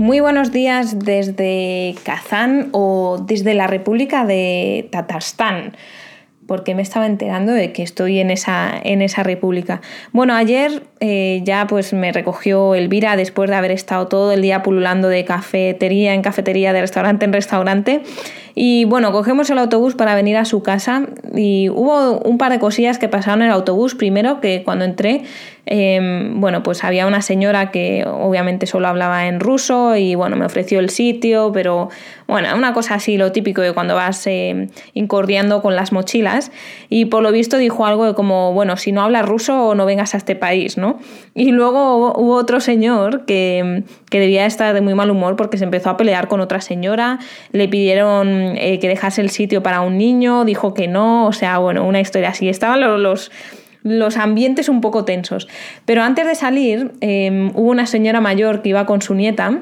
Muy buenos días desde Kazán o desde la República de Tatarstan porque me estaba enterando de que estoy en esa, en esa república. Bueno, ayer eh, ya pues me recogió Elvira después de haber estado todo el día pululando de cafetería en cafetería, de restaurante en restaurante. Y bueno, cogemos el autobús para venir a su casa y hubo un par de cosillas que pasaron en el autobús. Primero, que cuando entré, em, bueno, pues había una señora que obviamente solo hablaba en ruso y bueno, me ofreció el sitio, pero bueno, una cosa así, lo típico de cuando vas eh, incordiando con las mochilas. Y por lo visto dijo algo como, bueno, si no hablas ruso no vengas a este país, ¿no? Y luego hubo, otro señor que, que debía estar de muy mal humor porque se empezó a pelear con otra señora, le pidieron eh, que dejase el sitio para un niño, dijo que no, o sea, bueno, una historia así. Estaban los, ambientes un poco tensos. Pero antes de salir, em, hubo una señora mayor que iba con su nieta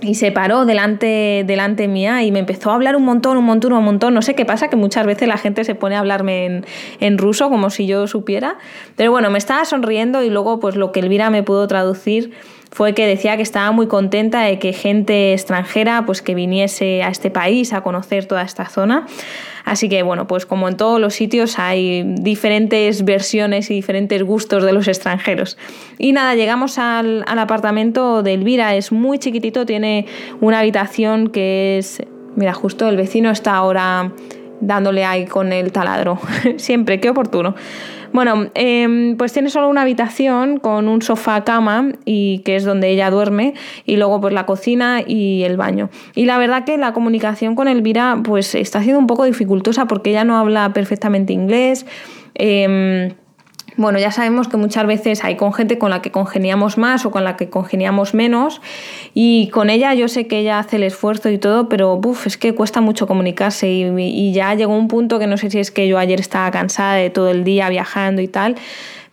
y se paró delante, delante mía y me empezó a hablar un montón, un montón, un montón. No sé qué pasa, que muchas veces la gente se pone a hablarme en, en, ruso como si yo supiera. Pero bueno, me estaba sonriendo y luego pues lo que Elvira me pudo traducir fue que decía que estaba muy contenta de que gente extranjera pues que viniese a este país a conocer toda esta zona. Así que bueno, pues como en todos los sitios hay diferentes versiones y diferentes gustos de los extranjeros. Y nada, llegamos al, al apartamento de Elvira, es muy chiquitito, tiene una habitación que es... Mira, justo el vecino está ahora dándole ahí con el taladro. Siempre, qué oportuno. Bueno, em, pues tiene solo una habitación con un sofá cama y que es donde ella duerme y luego pues la cocina y el baño. Y la verdad que la comunicación con Elvira pues está siendo un poco dificultosa porque ella no habla perfectamente inglés. Em, bueno, ya sabemos que muchas veces hay con gente con la que congeniamos más o con la que congeniamos menos y con ella yo sé que ella hace el esfuerzo y todo, pero es que cuesta mucho comunicarse y, y ya llegó un punto que no sé si es que yo ayer estaba cansada de todo el día viajando y tal,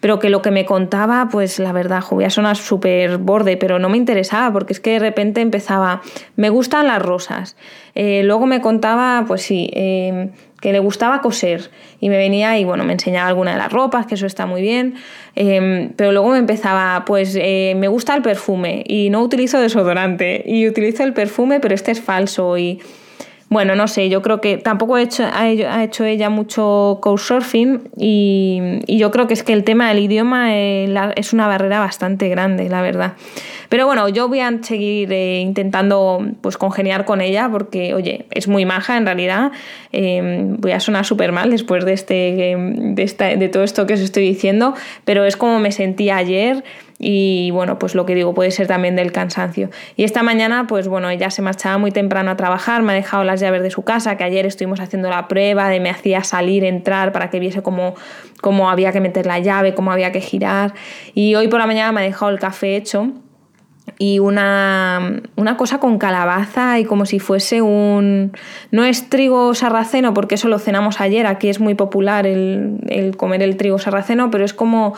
pero que lo que me contaba, pues la verdad, voy a sonar súper borde, pero no me interesaba, porque es que de repente empezaba, me gustan las rosas. Eh, luego me contaba, pues sí, em, que le gustaba coser y me venía y bueno, me enseñaba alguna de las ropas, que eso está muy bien, em, pero luego me empezaba, pues eh, me gusta el perfume y no utilizo desodorante y utilizo el perfume, pero este es falso y bueno, no sé, yo creo que tampoco ha hecho, ha hecho ella mucho couchsurfing y, yo creo que es que el tema del idioma eh, es una barrera bastante grande, la verdad. Pero bueno, yo voy a seguir eh, intentando pues congeniar con ella porque, oye, es muy maja en realidad. Em, voy a sonar súper mal después de, este, de, de todo esto que os estoy diciendo, pero es como me sentí ayer y bueno, pues lo que digo puede ser también del cansancio. Y esta mañana, pues bueno, ella se marchaba muy temprano a trabajar, me ha dejado las llaves de su casa, que ayer estuvimos haciendo la prueba de me hacía salir, entrar para que viese cómo, cómo había que meter la llave, cómo había que girar. Y hoy por la mañana me ha dejado el café hecho y una, una, cosa con calabaza y como si fuese un... No es trigo sarraceno porque eso lo cenamos ayer, aquí es muy popular el, comer el trigo sarraceno, pero es como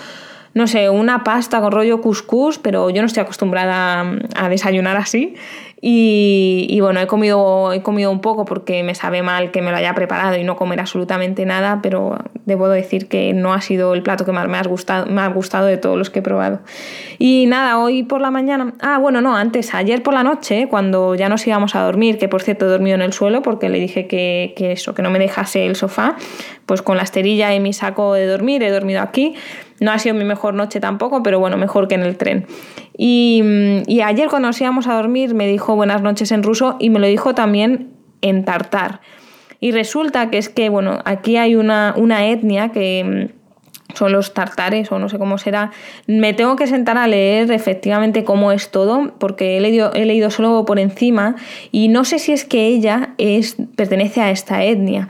no sé, una pasta con rollo couscous, pero yo no estoy acostumbrada a desayunar así. Y, bueno, he comido, he comido un poco porque me sabe mal que me lo haya preparado y no comer absolutamente nada, pero debo decir que no ha sido el plato que más me gustado, me ha gustado de todos los que he probado. Y nada, hoy por la mañana, ah, bueno, no, antes, ayer por la noche, cuando ya nos íbamos a dormir, que por cierto he dormido en el suelo porque le dije que, que eso, que no me dejase el sofá, pues con la esterilla y mi saco de dormir he dormido aquí. No ha sido mi mejor noche tampoco, pero bueno, mejor que en el tren. Y, ayer cuando nos íbamos a dormir me dijo buenas noches en ruso y me lo dijo también en tartar. Y resulta que es que, bueno, aquí hay una, una etnia que mm, son los tartares o no sé cómo será. Me tengo que sentar a leer efectivamente cómo es todo, porque he leído, he leído solo por encima y no sé si es que ella es, pertenece a esta etnia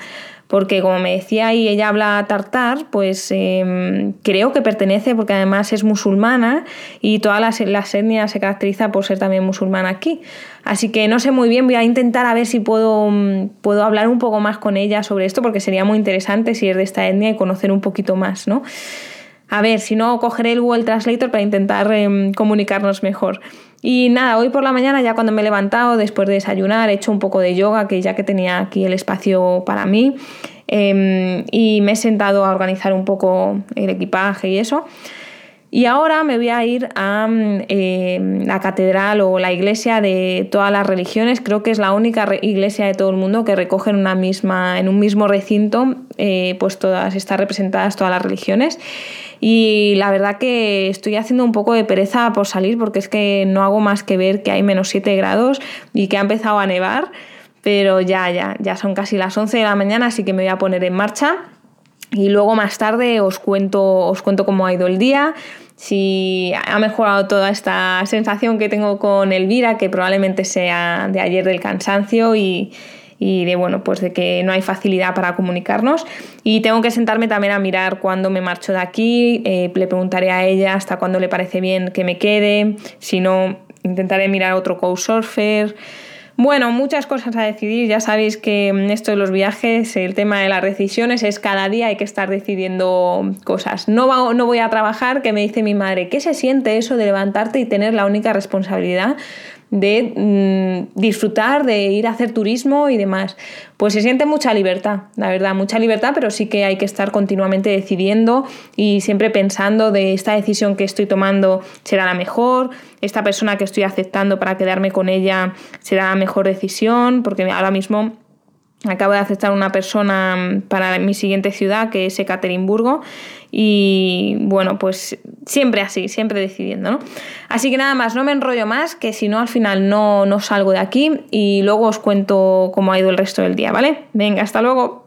porque como me decía y ella habla tartar, pues em, creo que pertenece, porque además es musulmana y todas las, las etnias se caracteriza por ser también musulmana aquí. Así que no sé muy bien, voy a intentar a ver si puedo, mm, puedo hablar un poco más con ella sobre esto, porque sería muy interesante si es de esta etnia y conocer un poquito más, ¿no? A ver, si no, cogeré el Google Translator para intentar em, comunicarnos mejor. Y nada, hoy por la mañana ya cuando me he levantado, después de desayunar, he hecho un poco de yoga, que ya que tenía aquí el espacio para mí, em, y me he sentado a organizar un poco el equipaje y eso. Y ahora me voy a ir a eh, la catedral o la iglesia de todas las religiones. Creo que es la única iglesia de todo el mundo que recoge en, una misma, en un mismo recinto eh, pues todas están representadas todas las religiones. Y la verdad que estoy haciendo un poco de pereza por salir porque es que no hago más que ver que hay menos 7 grados y que ha empezado a nevar. Pero ya, ya, ya son casi las 11 de la mañana, así que me voy a poner en marcha. Y luego más tarde os cuento, os cuento cómo ha ido el día, si ha mejorado toda esta sensación que tengo con Elvira, que probablemente sea de ayer del cansancio y, de bueno, pues de que no hay facilidad para comunicarnos. Y tengo que sentarme también a mirar cuándo me marcho de aquí, eh, le preguntaré a ella hasta cuándo le parece bien que me quede, si no, intentaré mirar otro couchsurfer. Bueno, muchas cosas a decidir. Ya sabéis que esto de los viajes, el tema de las decisiones es cada día hay que estar decidiendo cosas. No, no voy a trabajar, que me dice mi madre, ¿qué se siente eso de levantarte y tener la única responsabilidad de mm, disfrutar, de ir a hacer turismo y demás. Pues se siente mucha libertad, la verdad, mucha libertad, pero sí que hay que estar continuamente decidiendo y siempre pensando de esta decisión que estoy tomando será la mejor, esta persona que estoy aceptando para quedarme con ella será la mejor decisión, porque ahora mismo Acabo de aceptar una persona mm, para mi siguiente ciudad, que es Ekaterimburgo. Y bueno, pues siempre así, siempre decidiendo, ¿no? Así que nada más, no me enrollo más, que si no al final no, no salgo de aquí y luego os cuento cómo ha ido el resto del día, ¿vale? Venga, hasta luego.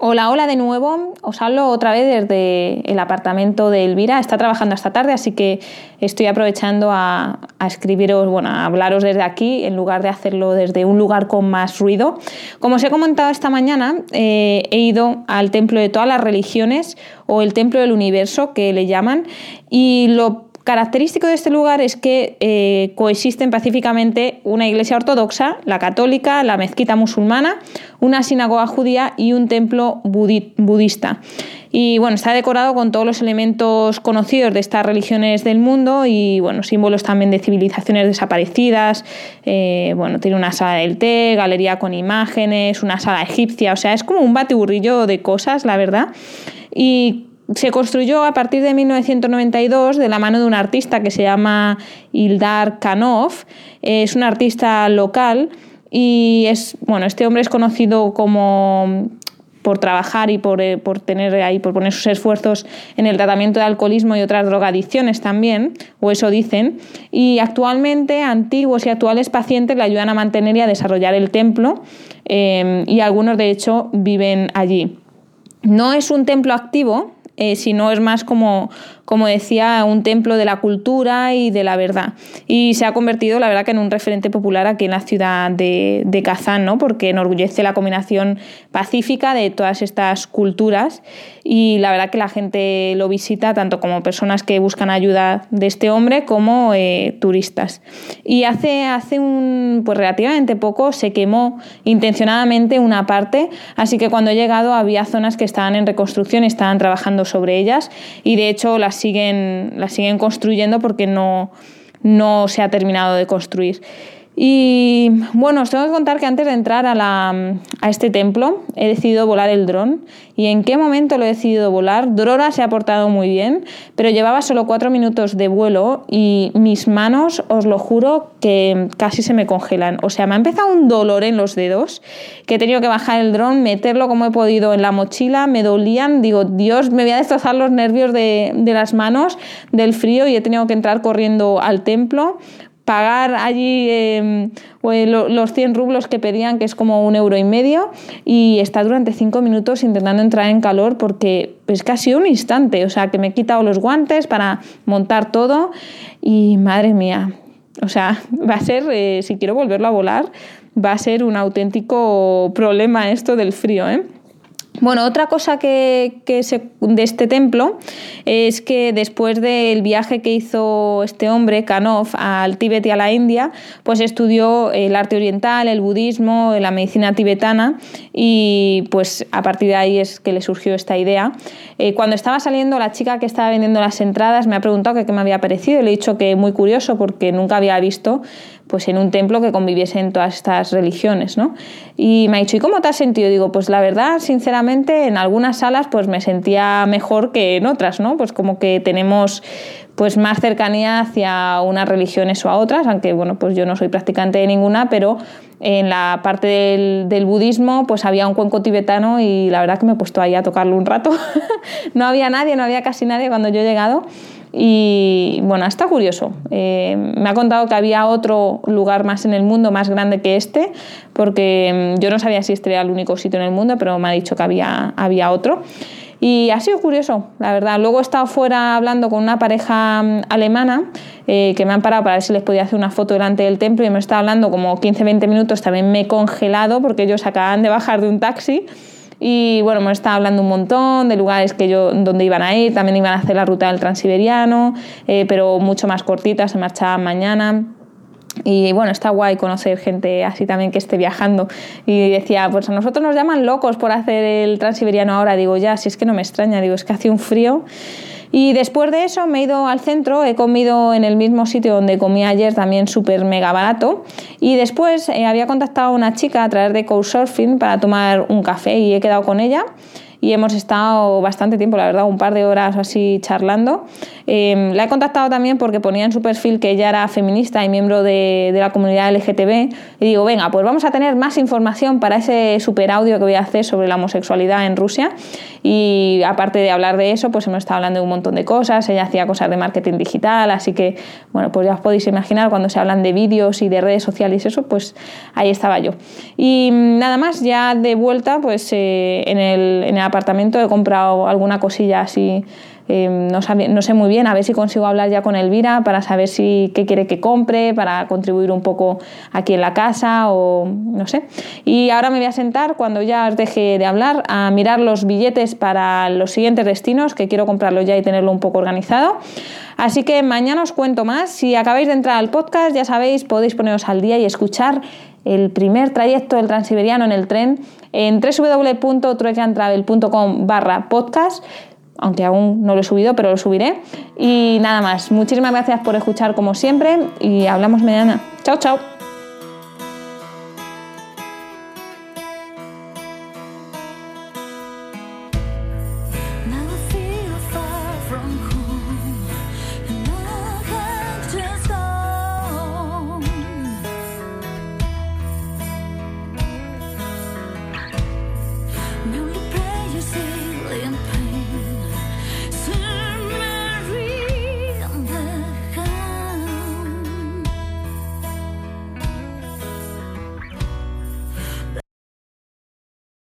Hola, hola de nuevo. Os hablo otra vez desde el apartamento de Elvira. Está trabajando esta tarde, así que estoy aprovechando a, escribiros, bueno, a hablaros desde aquí en lugar de hacerlo desde un lugar con más ruido. Como os he comentado esta mañana, eh, he ido al templo de todas las religiones o el templo del universo que le llaman y lo característico de este lugar es que eh, coexisten pacíficamente una iglesia ortodoxa, la católica, la mezquita musulmana, una sinagoga judía y un templo budista. Y bueno, está decorado con todos los elementos conocidos de estas religiones del mundo y bueno, símbolos también de civilizaciones desaparecidas. Eh, bueno, tiene una sala del té, galería con imágenes, una sala egipcia, o sea, es como un batiburrillo de cosas, la verdad. Y se construyó a partir de 1992 de la mano de un artista que se llama Ildar Kanov. Es un artista local y es, bueno, este hombre es conocido como por trabajar y por, eh, por, tener ahí, por poner sus esfuerzos en el tratamiento de alcoholismo y otras drogadicciones también, o eso dicen. Y actualmente antiguos y actuales pacientes le ayudan a mantener y a desarrollar el templo eh, y algunos de hecho viven allí. No es un templo activo, eh, sino es más como, como decía, un templo de la cultura y de la verdad. Y se ha convertido, la verdad, que en un referente popular aquí en la ciudad de, de Kazán, ¿no? porque enorgullece la combinación pacífica de todas estas culturas y la verdad que la gente lo visita tanto como personas que buscan ayuda de este hombre como eh, turistas. Y hace, hace un, pues relativamente poco se quemó intencionadamente una parte, así que cuando he llegado había zonas que estaban en reconstrucción, estaban trabajando sobre ellas y de hecho las siguen, las siguen construyendo porque no, no se ha terminado de construir. Y bueno, os tengo que contar que antes de entrar a, la, a este templo he decidido volar el dron. ¿Y en qué momento lo he decidido volar? Drora se ha portado muy bien, pero llevaba solo cuatro minutos de vuelo y mis manos, os lo juro, que casi se me congelan. O sea, me ha empezado un dolor en los dedos, que he tenido que bajar el dron, meterlo como he podido en la mochila, me dolían, digo, Dios, me voy a destrozar los nervios de, de las manos del frío y he tenido que entrar corriendo al templo pagar allí em, los 100 rublos que pedían, que es como un euro y medio, y estar durante 5 minutos intentando entrar en calor porque es casi un instante, o sea, que me he quitado los guantes para montar todo y madre mía, o sea, va a ser, eh, si quiero volverlo a volar, va a ser un auténtico problema esto del frío, ¿eh? Bueno, otra cosa que, de este templo es que después del viaje que hizo este hombre, Kanov, al Tíbet y a la India, pues estudió el arte oriental, el budismo, la medicina tibetana y pues a partir de ahí es que le surgió esta idea. Eh, cuando estaba saliendo, la chica que estaba vendiendo las entradas me ha preguntado qué me había parecido y le he dicho que muy curioso porque nunca había visto pues en un templo que conviviesen todas estas religiones, ¿no? Y me ha dicho, ¿y cómo te has sentido? Digo, pues la verdad, sinceramente, en algunas salas pues me sentía mejor que en otras, ¿no? Pues como que tenemos pues más cercanía hacia unas religiones o a otras, aunque bueno, pues yo no soy practicante de ninguna, pero en la parte del, budismo pues había un cuenco tibetano y la verdad que me he puesto ahí a tocarlo un rato. no había nadie, no había casi nadie cuando yo he llegado y bueno, está curioso. Eh, me ha contado que había otro lugar más en el mundo, más grande que este, porque mm, yo no sabía si este era el único sitio en el mundo, pero me ha dicho que había, había otro. Y ha sido curioso, la verdad. Luego he estado fuera hablando con una pareja mm, alemana eh, que me han parado para ver si les podía hacer una foto delante del templo y me estaba hablando como 15-20 minutos. También me he congelado porque ellos acaban de bajar de un taxi y bueno, me estaba hablando un montón de lugares que yo, donde iban a ir, también iban a hacer la ruta del Transiberiano, eh, pero mucho más cortita, se marchaban mañana. Y bueno, está guay conocer gente así también que esté viajando. Y decía, pues a nosotros nos llaman locos por hacer el transiberiano ahora. Digo, ya, si es que no me extraña, digo, es que hace un frío. Y después de eso me he ido al centro, he comido en el mismo sitio donde comí ayer, también súper mega barato. Y después eh, había contactado a una chica a través de Couchsurfing para tomar un café y he quedado con ella y hemos estado bastante tiempo, la verdad, un par de horas así charlando. Em, la he contactado también porque ponía en su perfil que ella era feminista y miembro de, de, la comunidad LGTB y digo, venga, pues vamos a tener más información para ese super audio que voy a hacer sobre la homosexualidad en Rusia y aparte de hablar de eso, pues hemos estado hablando de un montón de cosas, ella hacía cosas de marketing digital, así que, bueno, pues ya os podéis imaginar cuando se hablan de vídeos y de redes sociales eso, pues ahí estaba yo. Y nada más, ya de vuelta, pues eh, en, el, en el apartamento he comprado alguna cosilla así Em, no, no, sé muy bien, a ver si consigo hablar ya con Elvira para saber si qué quiere que compre, para contribuir un poco aquí en la casa o no sé. Y ahora me voy a sentar cuando ya os deje de hablar a mirar los billetes para los siguientes destinos, que quiero comprarlos ya y tenerlo un poco organizado. Así que mañana os cuento más. Si acabáis de entrar al podcast, ya sabéis, podéis poneros al día y escuchar el primer trayecto del Transiberiano en el tren en www.truecantravel.com barra podcast aunque aún no lo he subido, pero lo subiré. Y nada más, muchísimas gracias por escuchar como siempre y hablamos mañana. Chao, chao.